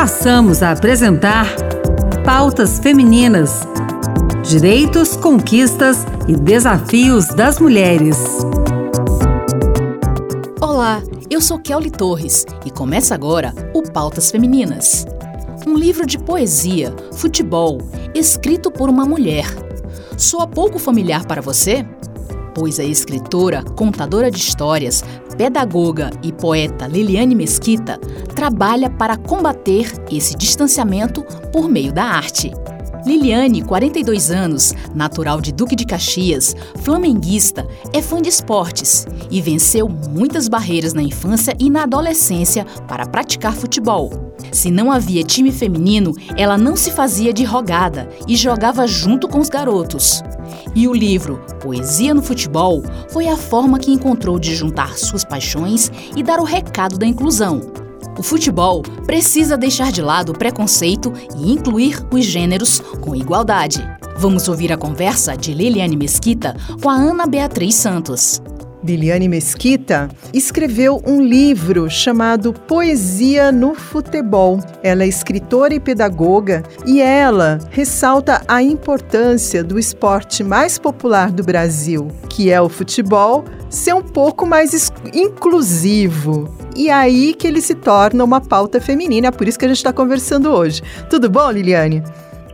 passamos a apresentar Pautas Femininas: Direitos, Conquistas e Desafios das Mulheres. Olá, eu sou Kelly Torres e começa agora o Pautas Femininas. Um livro de poesia, futebol, escrito por uma mulher. Soa pouco familiar para você? Pois a escritora, contadora de histórias, pedagoga e poeta Liliane Mesquita trabalha para combater esse distanciamento por meio da arte. Liliane, 42 anos, natural de Duque de Caxias, flamenguista, é fã de esportes e venceu muitas barreiras na infância e na adolescência para praticar futebol. Se não havia time feminino, ela não se fazia de rogada e jogava junto com os garotos. E o livro Poesia no Futebol foi a forma que encontrou de juntar suas paixões e dar o recado da inclusão. O futebol precisa deixar de lado o preconceito e incluir os gêneros com igualdade. Vamos ouvir a conversa de Liliane Mesquita com a Ana Beatriz Santos. Liliane Mesquita escreveu um livro chamado Poesia no Futebol. Ela é escritora e pedagoga e ela ressalta a importância do esporte mais popular do Brasil, que é o futebol, ser um pouco mais inclusivo. E aí que ele se torna uma pauta feminina, é por isso que a gente está conversando hoje. Tudo bom, Liliane?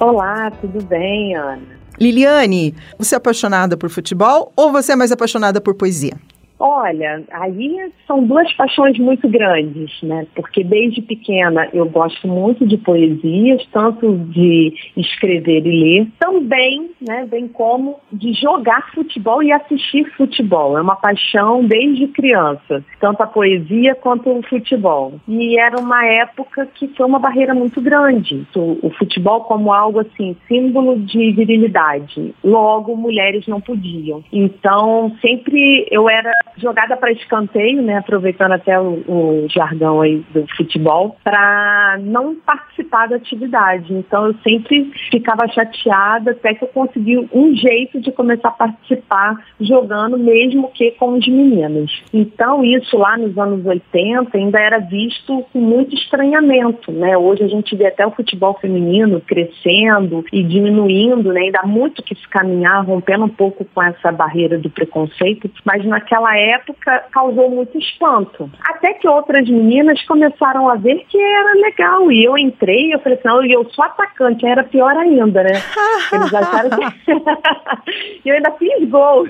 Olá, tudo bem, Ana? Liliane, você é apaixonada por futebol ou você é mais apaixonada por poesia? Olha, aí são duas paixões muito grandes, né? Porque desde pequena eu gosto muito de poesias, tanto de escrever e ler, também, né, bem como de jogar futebol e assistir futebol. É uma paixão desde criança, tanto a poesia quanto o futebol. E era uma época que foi uma barreira muito grande. O futebol como algo assim, símbolo de virilidade. Logo, mulheres não podiam. Então, sempre eu era jogada para escanteio, né, aproveitando até o, o jargão aí do futebol, para não participar da atividade. Então eu sempre ficava chateada até que eu consegui um jeito de começar a participar jogando, mesmo que com os meninos. Então isso lá nos anos 80 ainda era visto com muito estranhamento, né? Hoje a gente vê até o futebol feminino crescendo e diminuindo, né? Ainda há muito que se caminhar, rompendo um pouco com essa barreira do preconceito, mas naquela época causou muito espanto. Até que outras meninas começaram a ver que era legal. E eu entrei, eu falei assim, não, eu sou atacante, era pior ainda, né? Eles acharam que. e eu ainda fiz gol.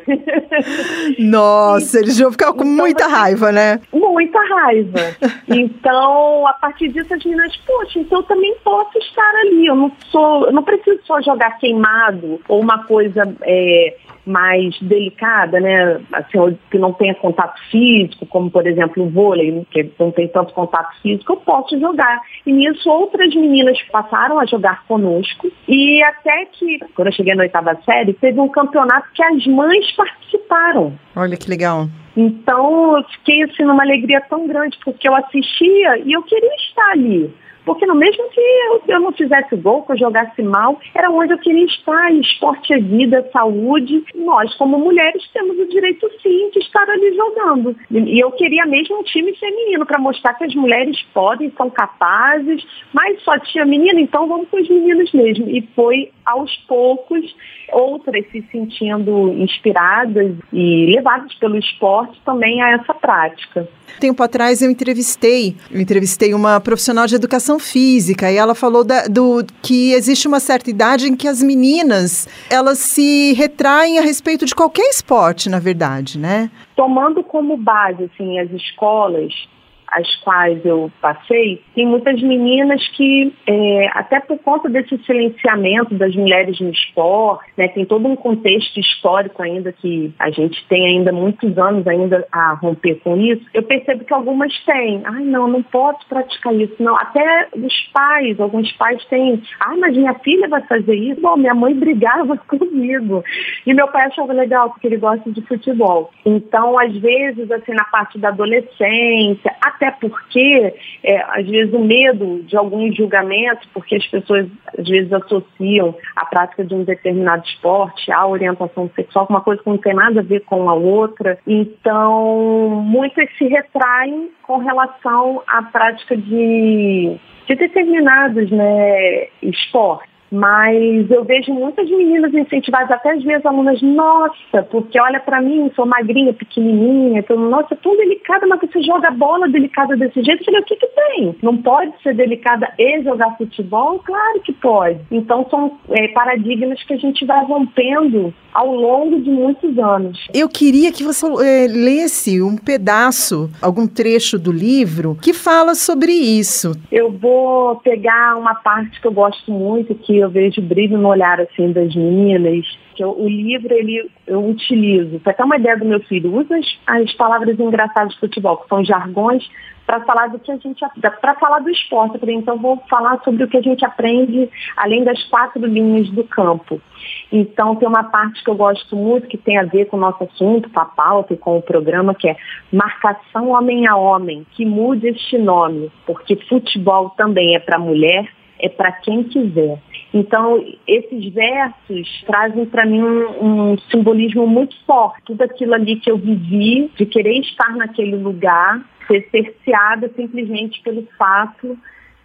Nossa, eles vão ficar com então, muita assim, raiva, né? Muita raiva. Então, a partir disso, as meninas, poxa, então eu também posso estar ali. Eu não sou, eu não preciso só jogar queimado ou uma coisa. É, mais delicada, né? Assim, que não tenha contato físico, como por exemplo o vôlei, que não tem tanto contato físico, eu posso jogar. E nisso outras meninas passaram a jogar conosco. E até que, quando eu cheguei na oitava série, teve um campeonato que as mães participaram. Olha que legal. Então eu fiquei assim numa alegria tão grande, porque eu assistia e eu queria estar ali. Porque no mesmo que eu, eu não fizesse gol, que eu jogasse mal, era onde eu queria estar. Esporte é vida, saúde. Nós, como mulheres, temos o direito sim de estar ali jogando. E eu queria mesmo um time feminino para mostrar que as mulheres podem, são capazes, mas só tinha menina, então vamos com os meninos mesmo. E foi aos poucos outras se sentindo inspiradas e levadas pelo esporte também a essa prática. Tempo atrás eu entrevistei, eu entrevistei uma profissional de educação física e ela falou da, do que existe uma certa idade em que as meninas elas se retraem a respeito de qualquer esporte, na verdade, né? Tomando como base assim as escolas as quais eu passei, tem muitas meninas que, é, até por conta desse silenciamento das mulheres no esporte, né, tem todo um contexto histórico ainda que a gente tem ainda muitos anos ainda a romper com isso, eu percebo que algumas têm. Ai, não, não posso praticar isso. Não, até os pais, alguns pais têm. Ah, mas minha filha vai fazer isso? Bom, minha mãe brigava comigo. E meu pai achava legal, porque ele gosta de futebol. Então, às vezes, assim, na parte da adolescência, até porque, é, às vezes, o medo de alguns julgamentos, porque as pessoas, às vezes, associam a prática de um determinado esporte à orientação sexual, uma coisa que não tem nada a ver com a outra. Então, muitas se retraem com relação à prática de de determinados né, esportes mas eu vejo muitas meninas incentivadas, até às vezes alunas, nossa, porque olha para mim, sou magrinha, pequenininha, então, nossa, tão delicada, mas você joga bola delicada desse jeito. Eu falei, o que que tem? Não pode ser delicada e jogar futebol? Claro que pode. Então são é, paradigmas que a gente vai rompendo ao longo de muitos anos. Eu queria que você é, lesse um pedaço, algum trecho do livro que fala sobre isso. Eu vou pegar uma parte que eu gosto muito, que eu vejo brilho no olhar assim das meninas, que eu, o livro ele eu utilizo. Para ter uma ideia do meu filho, usa as, as palavras engraçadas de futebol, que são jargões, para falar do que a gente para falar do esporte. Então vou falar sobre o que a gente aprende além das quatro linhas do campo. Então tem uma parte que eu gosto muito que tem a ver com o nosso assunto, com a pauta e com o programa, que é marcação homem a homem, que mude este nome, porque futebol também é para mulher, é para quem quiser. Então, esses versos trazem para mim um, um, simbolismo muito forte. Tudo aquilo ali que eu vivi, de querer estar naquele lugar, ser cerceada simplesmente pelo fato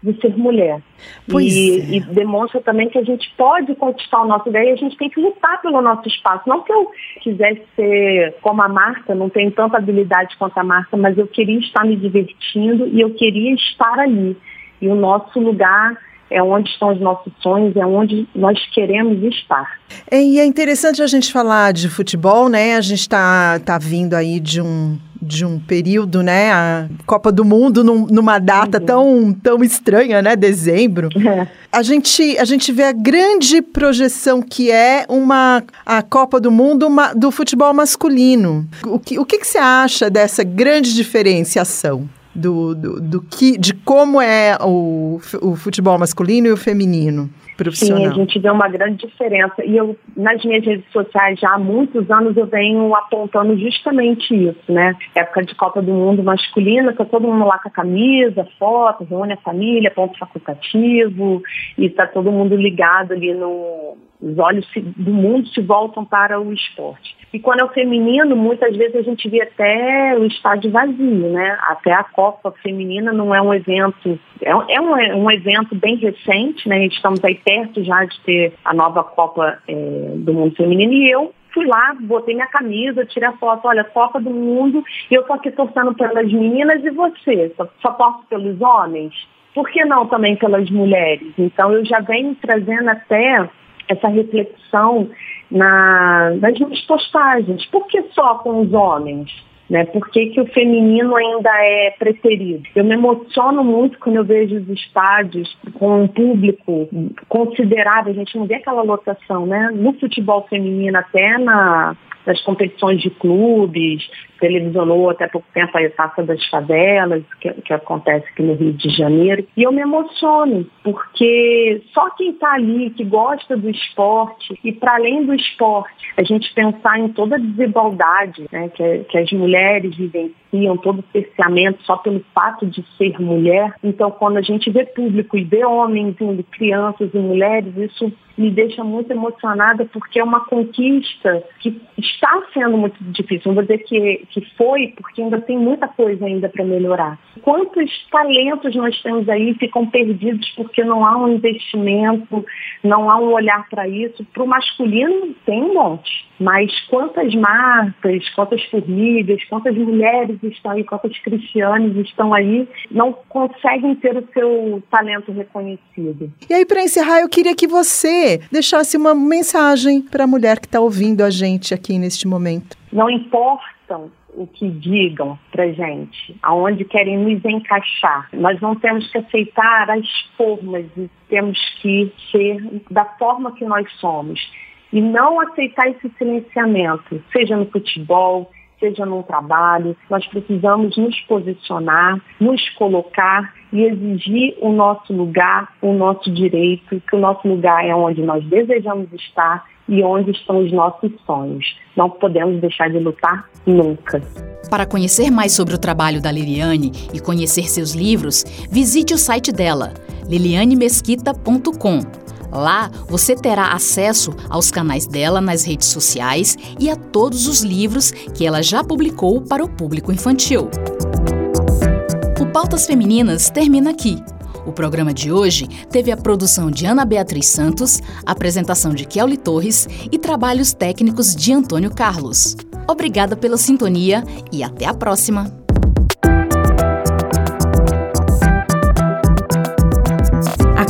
de ser mulher. E, é. e, demonstra também que a gente pode conquistar o nosso ideia e a gente tem que lutar pelo nosso espaço. Não que eu quisesse ser como a Marta, não tenho tanta habilidade quanto a Marta, mas eu queria estar me divertindo e eu queria estar ali. E o nosso lugar é onde estão os nossos sonhos, é onde nós queremos estar. É, e é interessante a gente falar de futebol, né? A gente está tá vindo aí de um de um período, né? A Copa do Mundo num, numa data uhum. tão, tão estranha, né? Dezembro. É. A, gente, a gente vê a grande projeção que é uma a Copa do Mundo uma, do futebol masculino. O que, o que, que você acha dessa grande diferenciação? Do, do, do que, de como é o, o futebol masculino e o feminino profissional. Sim, a gente vê uma grande diferença. E eu, nas minhas redes sociais, já há muitos anos, eu venho apontando justamente isso, né? Época de Copa do Mundo masculina, tá todo mundo lá com a camisa, foto, reúne a família, ponto facultativo, e tá todo mundo ligado ali no. Os olhos do mundo se voltam para o esporte. E quando é o feminino, muitas vezes a gente vê até o estádio vazio, né? Até a Copa Feminina não é um evento, é, é um, é um evento bem recente, né? Estamos aí perto já de ter a nova Copa é, do Mundo Feminino e eu fui lá, botei minha camisa, tirei a foto, olha, Copa do Mundo, e eu tô aqui torcendo pelas meninas e você, só, só pelos homens? Por que não também pelas mulheres? Então eu já venho trazendo até essa reflexão na, nas minhas postagens. Por que só com os homens? Né? Por que, que o feminino ainda é preferido? Eu me emociono muito quando eu vejo os estádios com um público considerável, a gente não vê aquela lotação, né? No futebol feminino, até na, nas competições de clubes, televisionou até pouco tempo a Taça das Favelas, que, que, acontece aqui no Rio de Janeiro, e eu me emociono, porque só quem está ali, que gosta do esporte, e para além do esporte, a gente pensar em toda a desigualdade né, que, que as mulheres vivenciam, todo o cerceamento só pelo fato de ser mulher. Então, quando a gente vê público e vê homens indo, crianças e mulheres, isso me deixa muito emocionada porque é uma conquista que está sendo muito difícil. Não vou dizer que, que foi, porque ainda tem muita coisa ainda para melhorar. Quantos talentos nós temos aí ficam perdidos porque não há um investimento, não há um olhar para isso? Para o masculino tem um monte, mas quantas marcas, quantas formigas, quantas mulheres estão aí, quantas cristianas estão aí, não conseguem ter o seu talento reconhecido. E aí, para encerrar, eu queria que você deixasse uma mensagem para a mulher que está ouvindo a gente aqui neste momento. Não importam o que digam para gente, aonde querem nos encaixar. Nós não temos que aceitar as formas e temos que ser da forma que nós somos. E não aceitar esse silenciamento, seja no futebol, seja num trabalho, nós precisamos nos posicionar, nos colocar e exigir o nosso lugar, o nosso direito, que o nosso lugar é onde nós desejamos estar e onde estão os nossos sonhos. Não podemos deixar de lutar nunca. Para conhecer mais sobre o trabalho da Liliane e conhecer seus livros, visite o site dela, lilianemesquita.com Lá você terá acesso aos canais dela nas redes sociais e a todos os livros que ela já publicou para o público infantil. O Pautas Femininas termina aqui. O programa de hoje teve a produção de Ana Beatriz Santos, apresentação de Kelly Torres e trabalhos técnicos de Antônio Carlos. Obrigada pela sintonia e até a próxima!